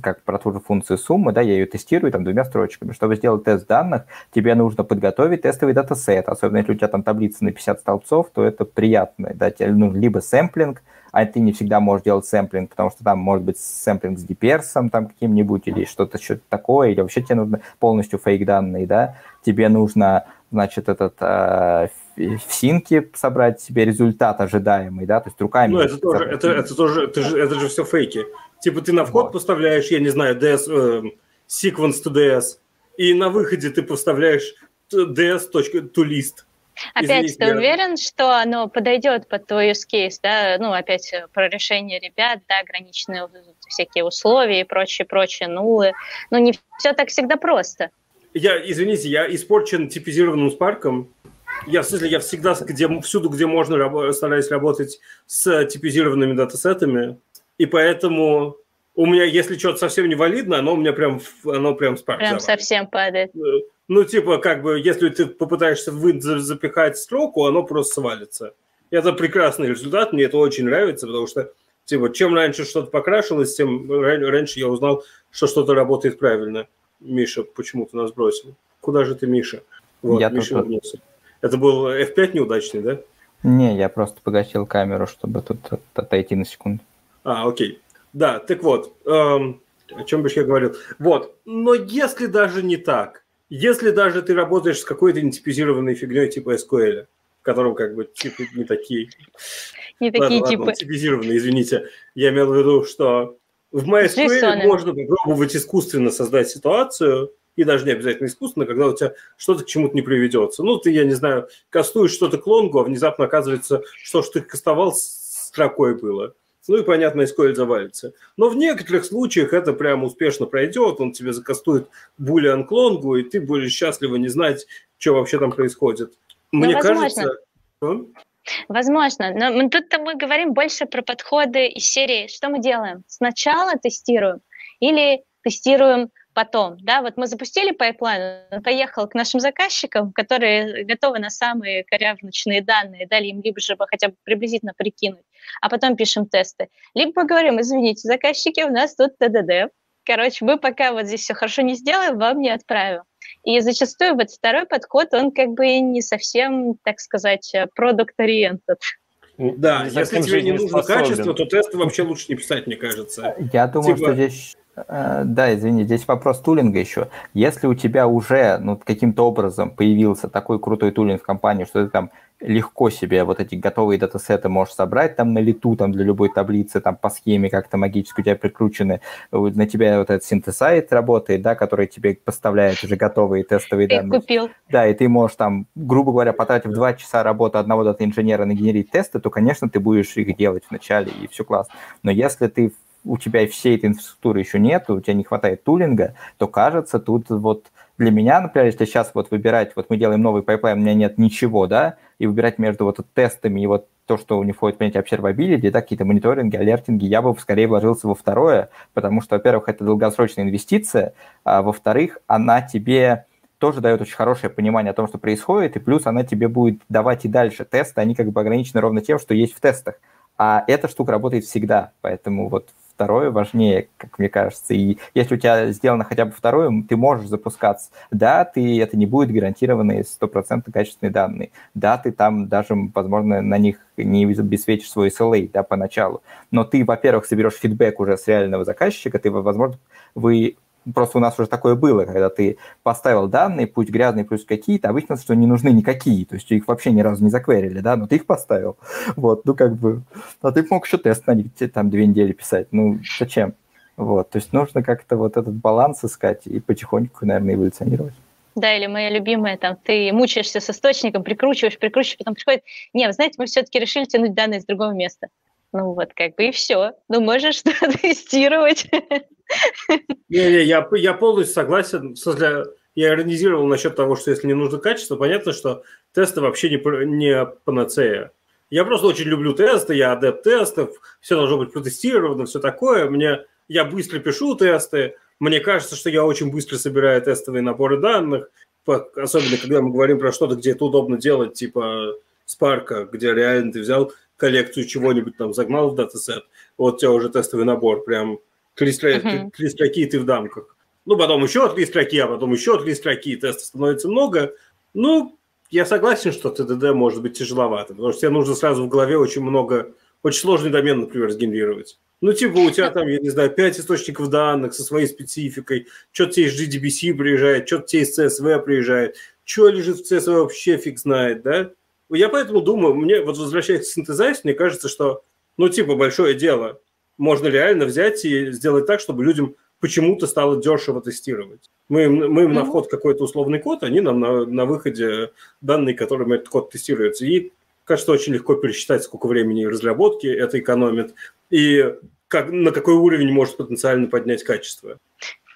как про ту же функцию суммы, да, я ее тестирую там двумя строчками. Чтобы сделать тест данных, тебе нужно подготовить тестовый датасет, особенно если у тебя там таблица на 50 столбцов, то это приятно, да, тебе ну, либо сэмплинг, а ты не всегда можешь делать сэмплинг, потому что там может быть сэмплинг с DPRS там каким-нибудь или что-то что такое, или вообще тебе нужно полностью фейк данные, да, тебе нужно, значит, этот э, в синке собрать себе результат ожидаемый, да, то есть руками. Ну, это тоже, это, это тоже, это же, это же все фейки. Типа ты на вход вот. поставляешь, я не знаю, DS, э, sequence to DS, и на выходе ты поставляешь ds.toList. Опять, Извините, ты я... уверен, что оно подойдет под твой use case, да? Ну, опять э, про решение ребят, да, ограниченные всякие условия и прочее, прочее, нулы. Но не все так всегда просто. Я, извините, я испорчен типизированным спарком. Я, в смысле, я всегда, где, всюду, где можно, раб, стараюсь работать с типизированными датасетами, и поэтому у меня, если что-то совсем не валидно, оно у меня прям, оно прям спарк Прям завалит. совсем падает. Ну, типа, как бы, если ты попытаешься вы запихать строку, оно просто свалится. Это прекрасный результат, мне это очень нравится, потому что, типа, чем раньше что-то покрашилось, тем раньше я узнал, что что-то работает правильно. Миша почему-то нас бросил. Куда же ты, Миша? Вот, я Миша тут... вернулся. Это был F5 неудачный, да? Не, я просто погасил камеру, чтобы тут отойти на секунду. А, окей. Да, так вот, эм, о чем бы я говорил. Вот, но если даже не так, если даже ты работаешь с какой-то нетипизированной фигней типа SQL, в котором как бы типы не такие. Не такие ладно, типы. Ладно, типизированные, извините. Я имел в виду, что в MySQL JSON. можно попробовать искусственно создать ситуацию, и даже не обязательно искусственно, когда у тебя что-то к чему-то не приведется. Ну, ты, я не знаю, кастуешь что-то к лонгу, а внезапно оказывается, что ж ты кастовал строкой было. Ну и, понятно, SQL завалится. Но в некоторых случаях это прям успешно пройдет, он тебе закастует boolean к лонгу, и ты будешь счастливо не знать, что вообще там происходит. Ну, Мне возможно. кажется... Возможно, но мы, тут мы говорим больше про подходы из серии. Что мы делаем? Сначала тестируем или тестируем потом. Да, вот мы запустили пайплайн, он поехал к нашим заказчикам, которые готовы на самые корявночные данные, дали им либо же хотя бы приблизительно прикинуть, а потом пишем тесты. Либо поговорим, извините, заказчики, у нас тут ТДД. Короче, мы пока вот здесь все хорошо не сделаем, вам не отправим. И зачастую вот второй подход, он как бы не совсем, так сказать, продукт-ориентед. Да, если тебе не нужно качество, то тесты вообще лучше не писать, мне кажется. Я думаю, типа... что здесь Э, да, извини, здесь вопрос тулинга еще. Если у тебя уже ну, каким-то образом появился такой крутой тулинг в компании, что ты там легко себе вот эти готовые датасеты можешь собрать там на лету, там для любой таблицы, там по схеме как-то магически у тебя прикручены, на тебя вот этот синтезайт работает, да, который тебе поставляет уже готовые тестовые ты данные. купил. Да, и ты можешь там, грубо говоря, потратив два часа работы одного дата-инженера нагенерить тесты, то, конечно, ты будешь их делать вначале, и все классно. Но если ты у тебя всей этой инфраструктуры еще нет, у тебя не хватает тулинга, то кажется, тут вот для меня, например, если сейчас вот выбирать, вот мы делаем новый пайплайн, у меня нет ничего, да, и выбирать между вот тестами и вот то, что у него входит в понятие observability, да, какие-то мониторинги, алертинги, я бы скорее вложился во второе, потому что, во-первых, это долгосрочная инвестиция, а во-вторых, она тебе тоже дает очень хорошее понимание о том, что происходит, и плюс она тебе будет давать и дальше тесты, они как бы ограничены ровно тем, что есть в тестах. А эта штука работает всегда, поэтому вот второе важнее, как мне кажется. И если у тебя сделано хотя бы второе, ты можешь запускаться. Да, ты, это не будет гарантированные стопроцентно качественные данные. Да, ты там даже, возможно, на них не обеспечишь свой SLA да, поначалу. Но ты, во-первых, соберешь фидбэк уже с реального заказчика, ты, возможно, вы Просто у нас уже такое было, когда ты поставил данные, пусть грязные, пусть какие-то, обычно, что не нужны никакие, то есть их вообще ни разу не закверили, да, но ты их поставил. <laughs> Вот, ну как бы, а ты мог еще тест на них там две недели писать, ну зачем? Вот, то есть нужно как-то вот этот баланс искать и потихоньку, наверное, эволюционировать. Да, или моя любимая, там, ты мучаешься с источником, прикручиваешь, прикручиваешь, потом приходит, не, вы знаете, мы все-таки решили тянуть данные с другого места. Ну вот, как бы и все. Ну, можешь <laughs> тестировать. Не-не, я, я полностью согласен. Для, я иронизировал насчет того, что если не нужно качество, понятно, что тесты вообще не, не панацея. Я просто очень люблю тесты, я адепт тестов, все должно быть протестировано, все такое. Мне, я быстро пишу тесты, мне кажется, что я очень быстро собираю тестовые наборы данных, особенно когда мы говорим про что-то, где это удобно делать, типа Spark, где реально ты взял коллекцию чего-нибудь там загнал в датасет, вот у тебя уже тестовый набор прям Три, строки, uh-huh. три строки, ты в дамках. Ну, потом еще три строки, а потом еще три строки, тестов становится много. Ну, я согласен, что ТДД может быть тяжеловато, потому что тебе нужно сразу в голове очень много, очень сложный домен, например, сгенерировать. Ну, типа, у тебя там, я не знаю, пять источников данных со своей спецификой, что-то тебе из GDBC приезжает, что-то тебе из CSV приезжает, что лежит в CSV вообще фиг знает, да? Я поэтому думаю, мне, вот возвращаясь к синтезайзу, мне кажется, что, ну, типа, большое дело. Можно реально взять и сделать так, чтобы людям почему-то стало дешево тестировать. Мы, мы им mm-hmm. на вход какой-то условный код, они нам на, на выходе данные, которыми этот код тестируется. И кажется, очень легко пересчитать, сколько времени разработки это экономит и как, на какой уровень может потенциально поднять качество.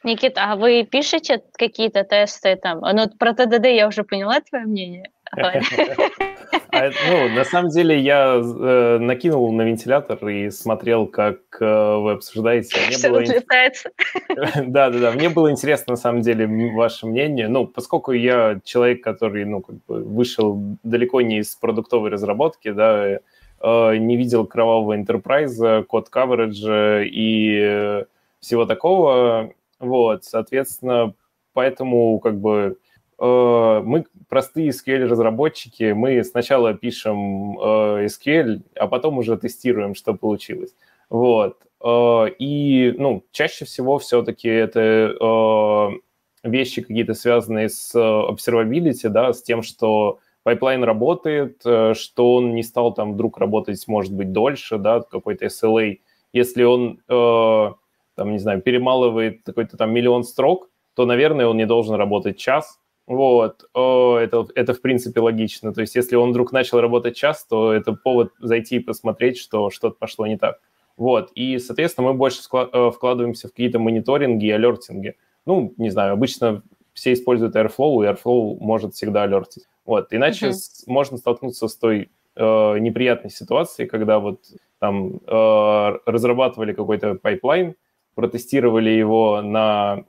Никита, а вы пишете какие-то тесты там? Ну, про ТДД я уже поняла твое мнение. <laughs> А, ну, на самом деле я э, накинул на вентилятор и смотрел, как э, вы обсуждаете. Мне Все было... разлетается. <laughs> Да, да, да. Мне было интересно, на самом деле, ваше мнение. Ну, поскольку я человек, который, ну, как бы вышел далеко не из продуктовой разработки, да, э, не видел кровавого enterprise, код coverage и всего такого, вот, соответственно, поэтому, как бы, мы простые SQL-разработчики, мы сначала пишем э, SQL, а потом уже тестируем, что получилось. Вот. Э, и, ну, чаще всего все-таки это вещи какие-то связанные с observability, да, с тем, что пайплайн работает, что он не стал там вдруг работать, может быть, дольше, да, какой-то SLA. Если он, там, не знаю, перемалывает какой-то там миллион строк, то, наверное, он не должен работать час, вот, О, это, это в принципе логично. То есть если он вдруг начал работать час, то это повод зайти и посмотреть, что что-то пошло не так. Вот, и, соответственно, мы больше э, вкладываемся в какие-то мониторинги и алертинги. Ну, не знаю, обычно все используют Airflow, и Airflow может всегда алертить. Вот, иначе с, можно столкнуться с той э, неприятной ситуацией, когда вот там э, разрабатывали какой-то пайплайн, протестировали его на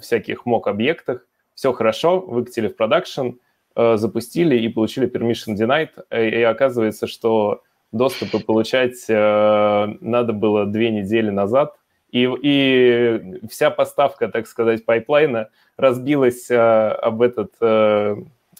всяких мок-объектах, все хорошо, выкатили в продакшн, э, запустили и получили permission denied, э, и оказывается, что доступы получать э, надо было две недели назад, и, и вся поставка, так сказать, пайплайна разбилась об этот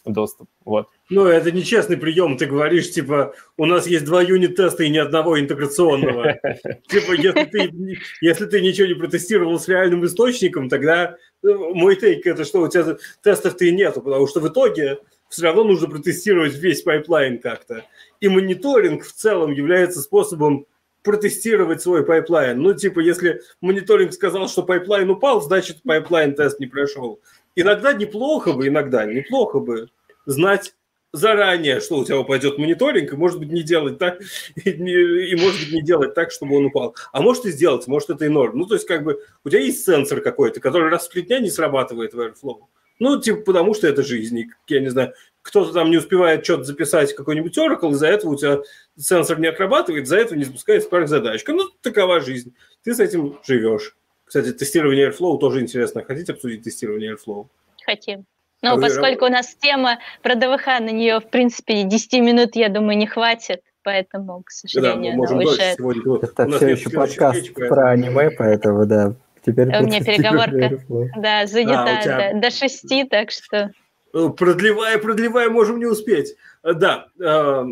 доступ. Вот. Ну, это нечестный прием. Ты говоришь, типа, у нас есть два юнит-теста и ни одного интеграционного. <laughs> Типа, если ты, если ты ничего не протестировал с реальным источником, тогда мой take это, что у тебя тестов-то и нету, потому что в итоге все равно нужно протестировать весь пайплайн как-то. И мониторинг в целом является способом протестировать свой пайплайн. Ну, типа, если мониторинг сказал, что пайплайн упал, значит, пайплайн тест не прошел. Иногда неплохо бы, иногда неплохо бы знать заранее, что у тебя упадет мониторинг, и, может быть, не делать так, <laughs> и, может быть, не делать так, чтобы он упал. А может и сделать, может, это и норм. Ну, то есть, как бы, у тебя есть сенсор какой-то, который раз в три дня не срабатывает в Airflow. Ну, типа, потому что это жизнь. И, я не знаю, кто-то там не успевает что-то записать какой-нибудь Oracle, из-за этого у тебя сенсор не отрабатывает, из-за этого не запускает Spark задачка. Ну, такова жизнь. Ты с этим живешь. Кстати, тестирование Airflow тоже интересно. Хотите обсудить тестирование Airflow? Хотим. Ну, а поскольку у нас тема про ДВХ, на нее, в принципе, 10 минут, я думаю, не хватит, поэтому, к сожалению, да, мы можем дольше сегодня. Это все еще подкаст речь, про аниме, <laughs> поэтому, да. Теперь у меня переговорка, да, занята да, тебя... до, до 6, так что... Э, продлевая, продлевая, можем не успеть. Э, да, э,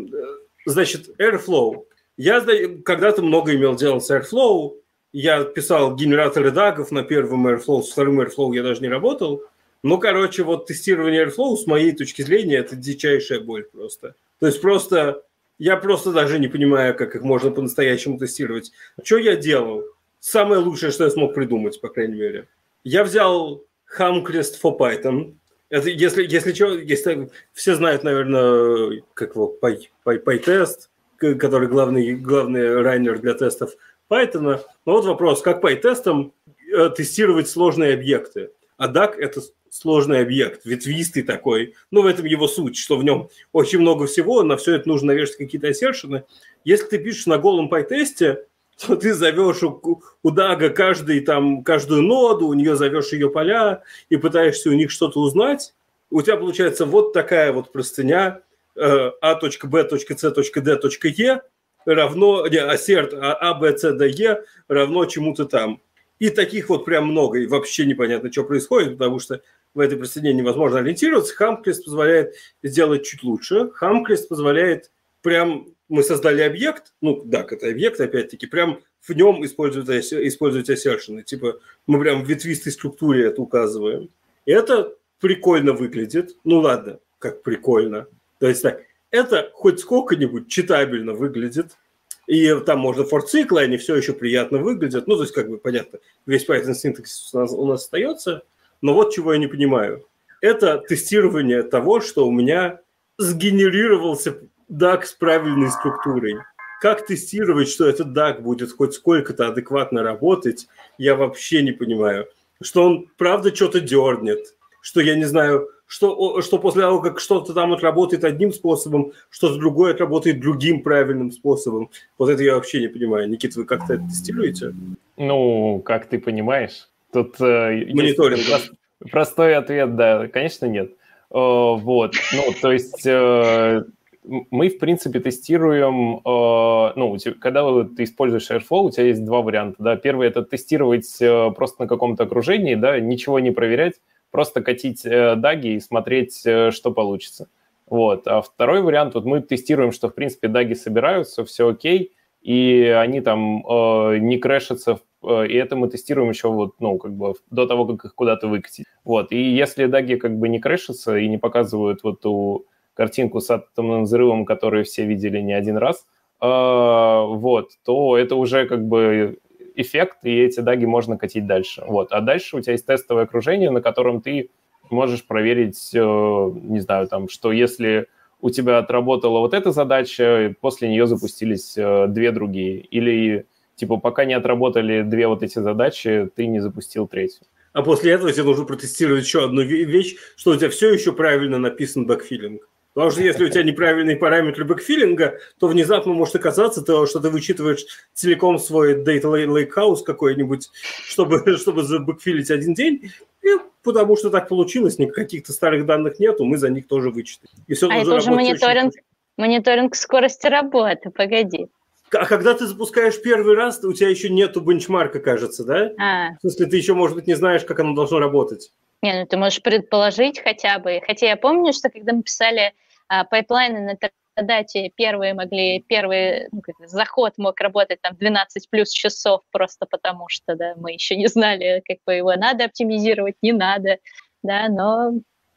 значит, Airflow. Я когда-то много имел дело с Airflow. Я писал генераторы дагов на первом Airflow, с вторым Airflow я даже не работал. Ну, короче, вот тестирование Airflow, с моей точки зрения, это дичайшая боль просто. То есть просто, я просто даже не понимаю, как их можно по-настоящему тестировать. Что я делал? Самое лучшее, что я смог придумать, по крайней мере. Я взял Hamcrest for Python. Это, если, если что, если, все знают, наверное, как его, PyTest, который главный, главный райнер для тестов Python. Но вот вопрос, как PyTest э, тестировать сложные объекты? А DAC – это сложный объект, ветвистый такой. Ну, в этом его суть, что в нем очень много всего, на все это нужно навешать какие-то ассершены. Если ты пишешь на голом пайтесте, то ты зовешь у, Дага каждый, там, каждую ноду, у нее зовешь ее поля и пытаешься у них что-то узнать. У тебя получается вот такая вот простыня э, a.b.c.d.e равно, не, ассерт а, а, б, с, д, е равно чему-то там. И таких вот прям много, и вообще непонятно, что происходит, потому что в этой простыне невозможно ориентироваться. Хамкрест позволяет сделать чуть лучше. Хамкрест позволяет прям... Мы создали объект, ну да, это объект, опять-таки, прям в нем использовать, использовать assertion. Типа мы прям в ветвистой структуре это указываем. И это прикольно выглядит. Ну ладно, как прикольно. То есть так, это хоть сколько-нибудь читабельно выглядит. И там можно форциклы, они все еще приятно выглядят. Ну, то есть, как бы, понятно, весь Python синтаксис у нас, у нас остается. Но вот чего я не понимаю. Это тестирование того, что у меня сгенерировался DAG с правильной структурой. Как тестировать, что этот DAG будет хоть сколько-то адекватно работать, я вообще не понимаю. Что он правда что-то дернет, что я не знаю, что, что после того, как что-то там отработает одним способом, что-то другое отработает другим правильным способом. Вот это я вообще не понимаю. Никита, вы как-то это тестируете? Ну, как ты понимаешь, тут... Э, Мониторинг. Прост, простой ответ, да, конечно, нет. Э, вот, ну, то есть... Э, мы, в принципе, тестируем, ну, когда ты используешь Airflow, у тебя есть два варианта, да. Первый – это тестировать просто на каком-то окружении, да, ничего не проверять, просто катить даги и смотреть, что получится. Вот. А второй вариант, вот мы тестируем, что, в принципе, даги собираются, все окей, и они там э, не крэшатся, э, и это мы тестируем еще вот, ну, как бы до того, как их куда-то выкатить. Вот. И если даги как бы не крэшатся и не показывают вот ту картинку с атомным взрывом, которую все видели не один раз, э, вот, то это уже как бы эффект, и эти даги можно катить дальше. Вот. А дальше у тебя есть тестовое окружение, на котором ты можешь проверить, э, не знаю, там, что если у тебя отработала вот эта задача, после нее запустились э, две другие. Или, типа, пока не отработали две вот эти задачи, ты не запустил третью. А после этого тебе нужно протестировать еще одну вещь, что у тебя все еще правильно написан бэкфилинг. Потому что если у тебя неправильные параметры бэкфилинга, то внезапно может оказаться, то, что ты вычитываешь целиком свой Data Lakehouse какой-нибудь, чтобы, <laughs> чтобы забэкфилить один день, и потому что так получилось, никаких-то старых данных нету, мы за них тоже вычитаем. И все а это уже мониторинг, очень... мониторинг скорости работы, погоди. А когда ты запускаешь первый раз, у тебя еще нету бенчмарка, кажется, да? А. В смысле, ты еще, может быть, не знаешь, как оно должно работать. Не, ну ты можешь предположить хотя бы. Хотя я помню, что когда мы писали а, пайплайны на дате первые могли, первый ну, как, заход мог работать там 12 плюс часов просто потому, что да, мы еще не знали, как бы его надо оптимизировать, не надо, да, но,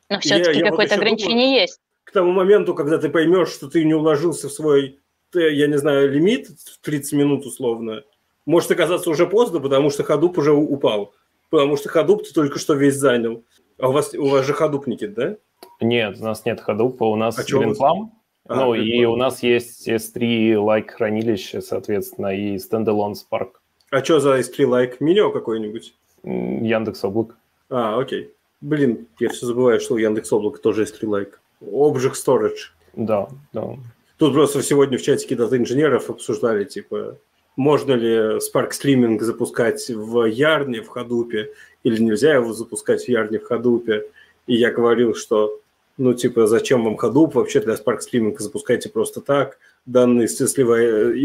но все-таки какое-то вот ограничение думаю, есть. К тому моменту, когда ты поймешь, что ты не уложился в свой, я не знаю, лимит в 30 минут условно, может оказаться уже поздно, потому что ходуп уже упал потому что ходуп ты только что весь занял. А у вас, у вас же ходуп, Никит, да? Нет, у нас нет ходупа, у нас а Greenplum. А, ну, и у нас есть S3 like хранилище, соответственно, и Standalone Spark. А что за S3 like? Минио какой-нибудь? Яндекс Облак. А, окей. Блин, я все забываю, что у Яндекс Облака тоже S3 like. Object Storage. Да, да. Тут просто сегодня в чатике дата-инженеров обсуждали, типа, можно ли Spark Streaming запускать в Ярне, в Хадупе, или нельзя его запускать в Ярне, в Хадупе. И я говорил, что, ну, типа, зачем вам Hadoop вообще для Spark Streaming запускайте просто так, данные, если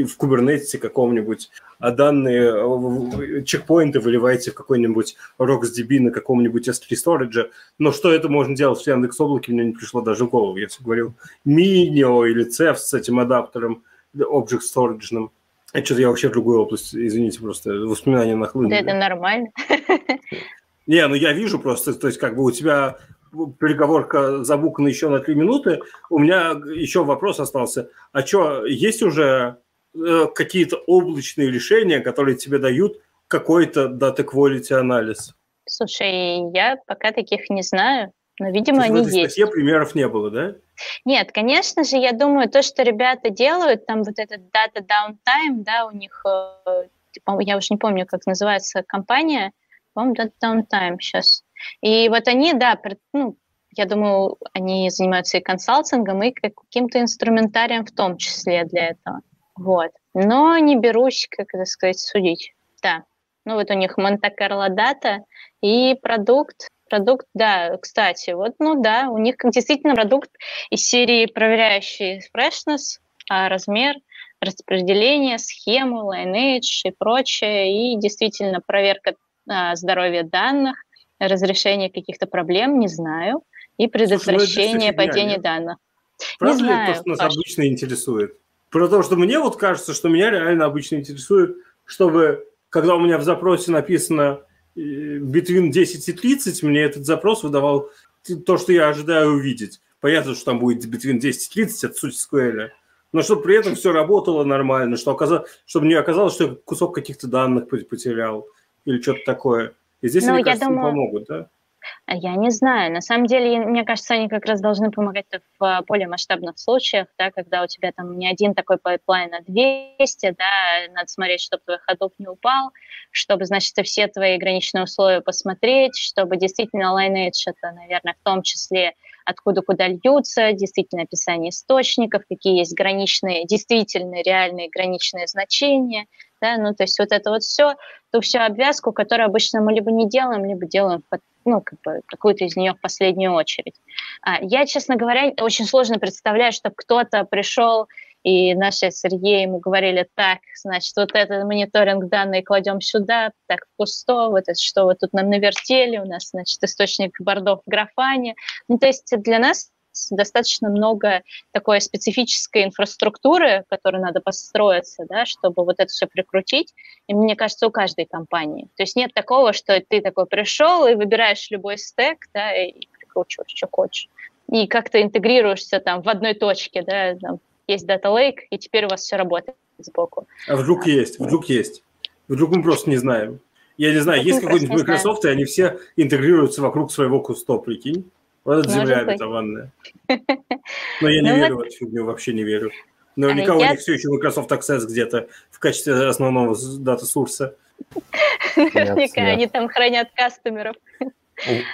и в Kubernetes каком-нибудь, а данные э, чекпоинты выливаете в какой-нибудь RocksDB на каком-нибудь S3 Storage. Но что это можно делать в Яндекс Облаке, мне не пришло даже в голову. Я все говорил Minio или CEF с этим адаптером Object Storage. Это что-то я вообще в другую область, извините, просто воспоминания нахлынули. Да это нормально. <laughs> Не, ну я вижу просто, то есть как бы у тебя переговорка забукана еще на три минуты, у меня еще вопрос остался. А что, есть уже э, какие-то облачные решения, которые тебе дают какой-то data quality анализ? Слушай, я пока таких не знаю. Но, видимо, они в этой есть. статье примеров не было, да? Нет, конечно же, я думаю, то, что ребята делают, там вот этот data downtime, да, у них, э, типа, я уже не помню, как называется компания, по-моему, downtime сейчас. И вот они, да, ну, я думаю, они занимаются и консалтингом, и каким-то инструментарием в том числе для этого. Вот. Но не берусь, как это сказать, судить. Да. Ну вот у них Монте-Карло дата и продукт, Продукт, да, кстати, вот, ну да, у них действительно продукт из серии проверяющий freshness, а размер, распределение, схему, lineage и прочее, и действительно проверка здоровья данных, разрешение каких-то проблем, не знаю, и ну, предотвращение Слушай, падения нет? данных. Правда не знаю, то, что нас Паш. обычно интересует? Про то, что мне вот кажется, что меня реально обычно интересует, чтобы, когда у меня в запросе написано э, between 10 и 30, мне этот запрос выдавал то, что я ожидаю увидеть. Понятно, что там будет between 10 и 30, это суть SQL. Но чтобы при этом все работало нормально, что оказалось, чтобы не оказалось, что я кусок каких-то данных потерял или что-то такое. И здесь, ну, мне кажется, думаю... помогут, да? А я не знаю. На самом деле, мне кажется, они как раз должны помогать в а, более масштабных случаях, да, когда у тебя там не один такой пайплайн, а 200, да, надо смотреть, чтобы твой Hadoop не упал, чтобы, значит, все твои граничные условия посмотреть, чтобы действительно Lineage это, наверное, в том числе откуда куда льются, действительно описание источников, какие есть граничные, действительно реальные граничные значения, да, ну, то есть вот это вот все, ту всю обвязку, которую обычно мы либо не делаем, либо делаем ну, как бы какую-то из нее в последнюю очередь. А, я, честно говоря, очень сложно представляю, чтобы кто-то пришел и наши Сергей ему говорили, так, значит, вот этот мониторинг данные кладем сюда, так, в пусто, вот это что вы тут нам навертели, у нас, значит, источник бордов в графане. Ну, то есть для нас достаточно много такой специфической инфраструктуры, которой надо построиться, да, чтобы вот это все прикрутить. И мне кажется, у каждой компании. То есть нет такого, что ты такой пришел и выбираешь любой стек, да, и прикручиваешь, что хочешь. И как-то интегрируешься там в одной точке, да, там есть Data Lake, и теперь у вас все работает сбоку. А вдруг есть, вдруг есть. Вдруг мы просто не знаем. Я не знаю, есть какой-нибудь Microsoft, и они все интегрируются вокруг своего кусто, прикинь. Вот это земля обетованная. <laughs> Но я не ну верю в эту фигню, вообще не верю. Но никого не все еще Microsoft Access где-то в качестве основного дата-сурса. <laughs> Наверняка они там хранят кастомеров.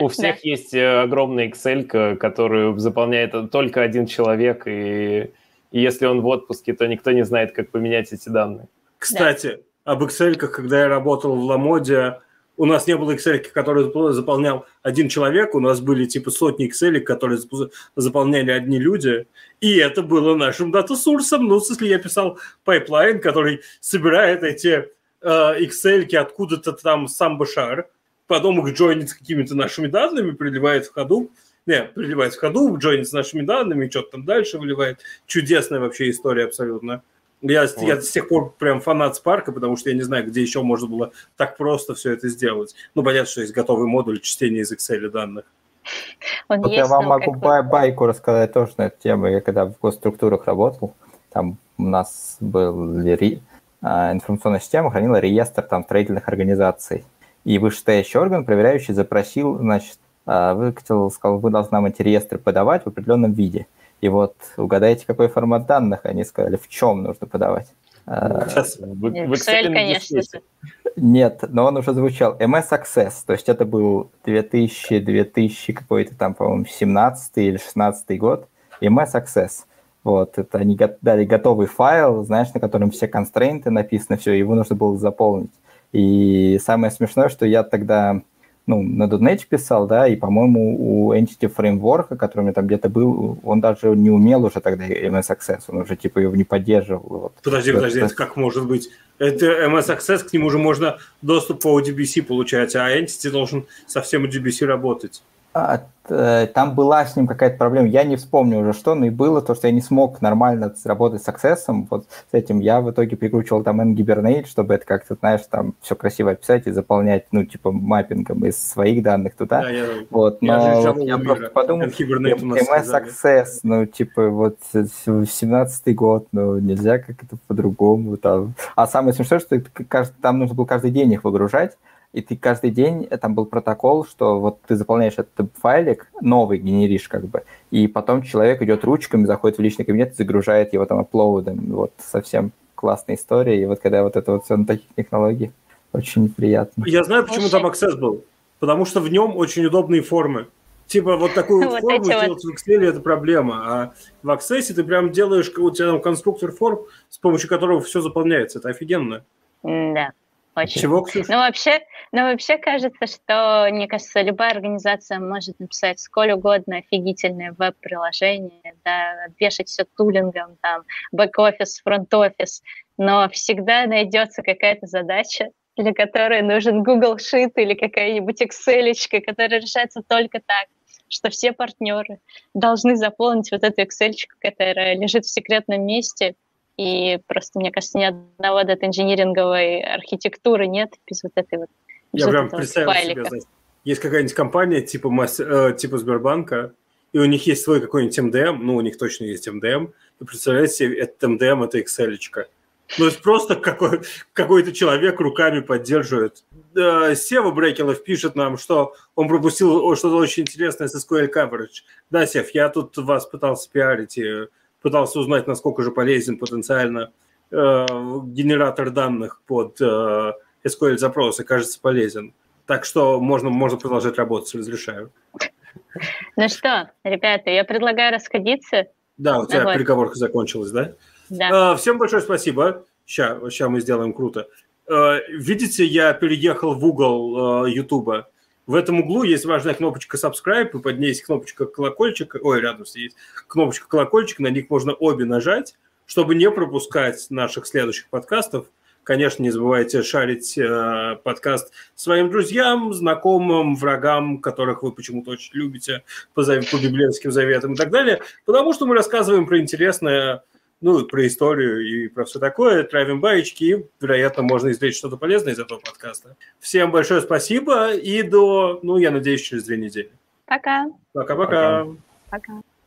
У, у <laughs> всех да. есть э, огромная Excel, которую заполняет только один человек, и, и если он в отпуске, то никто не знает, как поменять эти данные. Кстати, да. об Excel, когда я работал в Ламоде, у нас не было Excel, который заполнял один человек, у нас были типа сотни Excel, которые заполняли одни люди, и это было нашим data source-ом. Ну, если я писал пайплайн, который собирает эти э, Excel откуда-то там с Samba-шар, потом их джойнит с какими-то нашими данными, переливает в Hadoop, не, переливает в Hadoop, джойнит с нашими данными, что-то там дальше выливает. Чудесная вообще история абсолютно. Я, вот. я с тех пор прям фанат Спарка, потому что я не знаю, где еще можно было так просто все это сделать. Ну, понятно, что есть готовый модуль чтения из Excel данных. Он вот есть, я вам могу бай байку рассказать тоже на эту тему. Я когда в госструктурах работал, там у нас был ри, а, информационная система хранила реестр там строительных организаций. И вышестоящий орган, проверяющий, запросил, значит, а, выкатил, сказал, вы должны нам эти реестры подавать в определенном виде. И вот угадайте, какой формат данных они сказали, в чем нужно подавать. А, Сейчас, в, Excel, конечно. Нет, но он уже звучал. MS Access, то есть это был 2000, 2000 какой-то там, по-моему, 17 или 16 год. MS Access. Вот, это они дали готовый файл, знаешь, на котором все констрейнты написаны, все, его нужно было заполнить. И самое смешное, что я тогда ну, на .NET писал, да, и, по-моему, у Entity Framework, который у меня там где-то был, он даже не умел уже тогда MS Access, он уже, типа, его не поддерживал. Вот. Подожди, подожди, это как может быть? Это MS Access, к нему уже можно доступ по ODBC получать, а Entity должен совсем ODBC работать. А, э, там была с ним какая-то проблема, я не вспомню уже что, но и было то, что я не смог нормально работать с Access, вот с этим я в итоге прикручивал там Ngibernate, чтобы это как-то, знаешь, там все красиво описать и заполнять, ну, типа, маппингом из своих данных туда. Да, я, вот, но я, вот я просто подумал, MS Access, ну, типа, вот 17-й год, ну, нельзя как это по-другому там. А самое смешное, что там нужно было каждый день их выгружать, и ты каждый день, э, там был протокол, что вот ты заполняешь этот файлик, новый генеришь как бы, и потом человек идет ручками, заходит в личный кабинет и загружает его там аплоудом. Вот совсем классная история. И вот когда вот это вот все на таких технологиях, очень приятно. Я знаю, почему там Access был. Потому что в нем очень удобные формы. Типа вот такую <laughs> вот форму делать вот. в Excel это проблема, а в Access ты прям делаешь, у тебя там конструктор форм, с помощью которого все заполняется. Это офигенно. Да. Очень. Чего, Ксюша? Ну, вообще, ну, вообще кажется, что, мне кажется, любая организация может написать сколь угодно офигительное веб-приложение, да, вешать все тулингом, там, бэк-офис, фронт-офис, но всегда найдется какая-то задача, для которой нужен Google Sheet или какая-нибудь Excel, которая решается только так, что все партнеры должны заполнить вот эту Excel, которая лежит в секретном месте, и просто, мне кажется, ни одного дата-инжиниринговой архитектуры нет без вот этой вот Я прям представил себе, знаете, есть какая-нибудь компания типа, э, типа Сбербанка, и у них есть свой какой-нибудь MDM, ну, у них точно есть MDM, и представляете себе, этот MDM – это Excel. -очка. Ну, это просто какой, какой-то человек руками поддерживает. Сева Брекелов пишет нам, что он пропустил что-то очень интересное с SQL Coverage. Да, Сев, я тут вас пытался пиарить и пытался узнать, насколько же полезен потенциально э, генератор данных под э, SQL-запросы. Кажется, полезен. Так что можно, можно продолжать работать, разрешаю. Ну что, ребята, я предлагаю расходиться. Да, у тебя Давай. переговорка закончилась, да? Да. А, всем большое спасибо. Сейчас, сейчас мы сделаем круто. А, видите, я переехал в угол YouTube. В этом углу есть важная кнопочка subscribe, и под ней есть кнопочка колокольчик. Ой, рядом есть кнопочка колокольчик, на них можно обе нажать, чтобы не пропускать наших следующих подкастов. Конечно, не забывайте шарить э, подкаст своим друзьям, знакомым, врагам, которых вы почему-то очень любите по, по библейским заветам и так далее, потому что мы рассказываем про интересное ну, про историю и про все такое, травим баечки, и, вероятно, можно извлечь что-то полезное из этого подкаста. Всем большое спасибо и до, ну, я надеюсь, через две недели. Пока. Пока-пока. Пока. Пока.